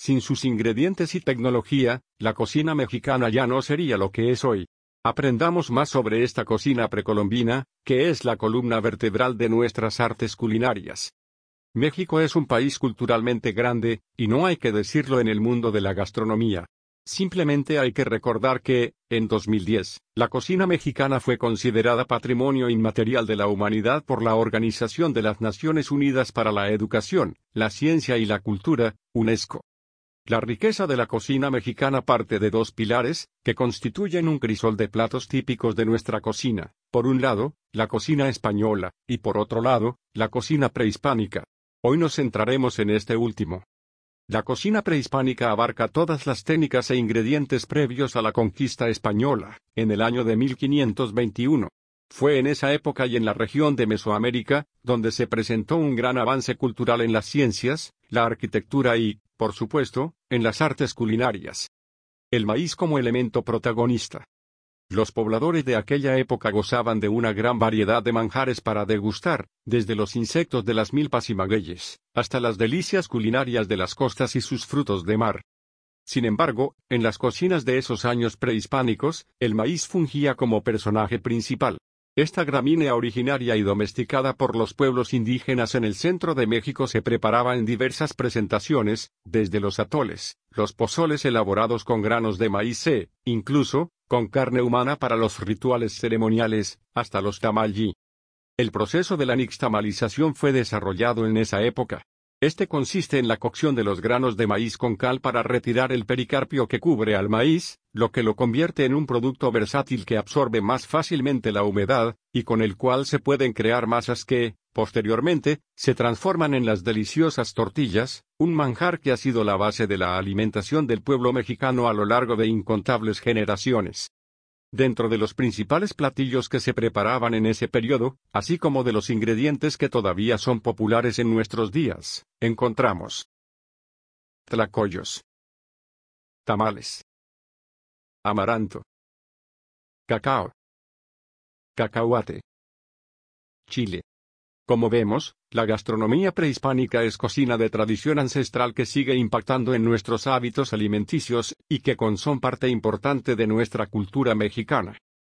sin sus ingredientes y tecnología, la cocina mexicana ya no sería lo que es hoy. Aprendamos más sobre esta cocina precolombina, que es la columna vertebral de nuestras artes culinarias. México es un país culturalmente grande, y no hay que decirlo en el mundo de la gastronomía. Simplemente hay que recordar que, en 2010, la cocina mexicana fue considerada Patrimonio Inmaterial de la Humanidad por la Organización de las Naciones Unidas para la Educación, la Ciencia y la Cultura, UNESCO. La riqueza de la cocina mexicana parte de dos pilares, que constituyen un crisol de platos típicos de nuestra cocina. Por un lado, la cocina española, y por otro lado, la cocina prehispánica. Hoy nos centraremos en este último. La cocina prehispánica abarca todas las técnicas e ingredientes previos a la conquista española, en el año de 1521. Fue en esa época y en la región de Mesoamérica, donde se presentó un gran avance cultural en las ciencias, la arquitectura y, por supuesto, en las artes culinarias. El maíz como elemento protagonista. Los pobladores de aquella época gozaban de una gran variedad de manjares para degustar, desde los insectos de las milpas y magueyes, hasta las delicias culinarias de las costas y sus frutos de mar. Sin embargo, en las cocinas de esos años prehispánicos, el maíz fungía como personaje principal. Esta gramínea originaria y domesticada por los pueblos indígenas en el centro de México se preparaba en diversas presentaciones, desde los atoles, los pozoles elaborados con granos de maíz e, incluso, con carne humana para los rituales ceremoniales, hasta los tamalli. El proceso de la nixtamalización fue desarrollado en esa época. Este consiste en la cocción de los granos de maíz con cal para retirar el pericarpio que cubre al maíz, lo que lo convierte en un producto versátil que absorbe más fácilmente la humedad, y con el cual se pueden crear masas que, posteriormente, se transforman en las deliciosas tortillas, un manjar que ha sido la base de la alimentación del pueblo mexicano a lo largo de incontables generaciones. Dentro de los principales platillos que se preparaban en ese periodo, así como de los ingredientes que todavía son populares en nuestros días, encontramos tlacoyos, tamales, amaranto, cacao, cacahuate, chile. Como vemos, la gastronomía prehispánica es cocina de tradición ancestral que sigue impactando en nuestros hábitos alimenticios y que con son parte importante de nuestra cultura mexicana.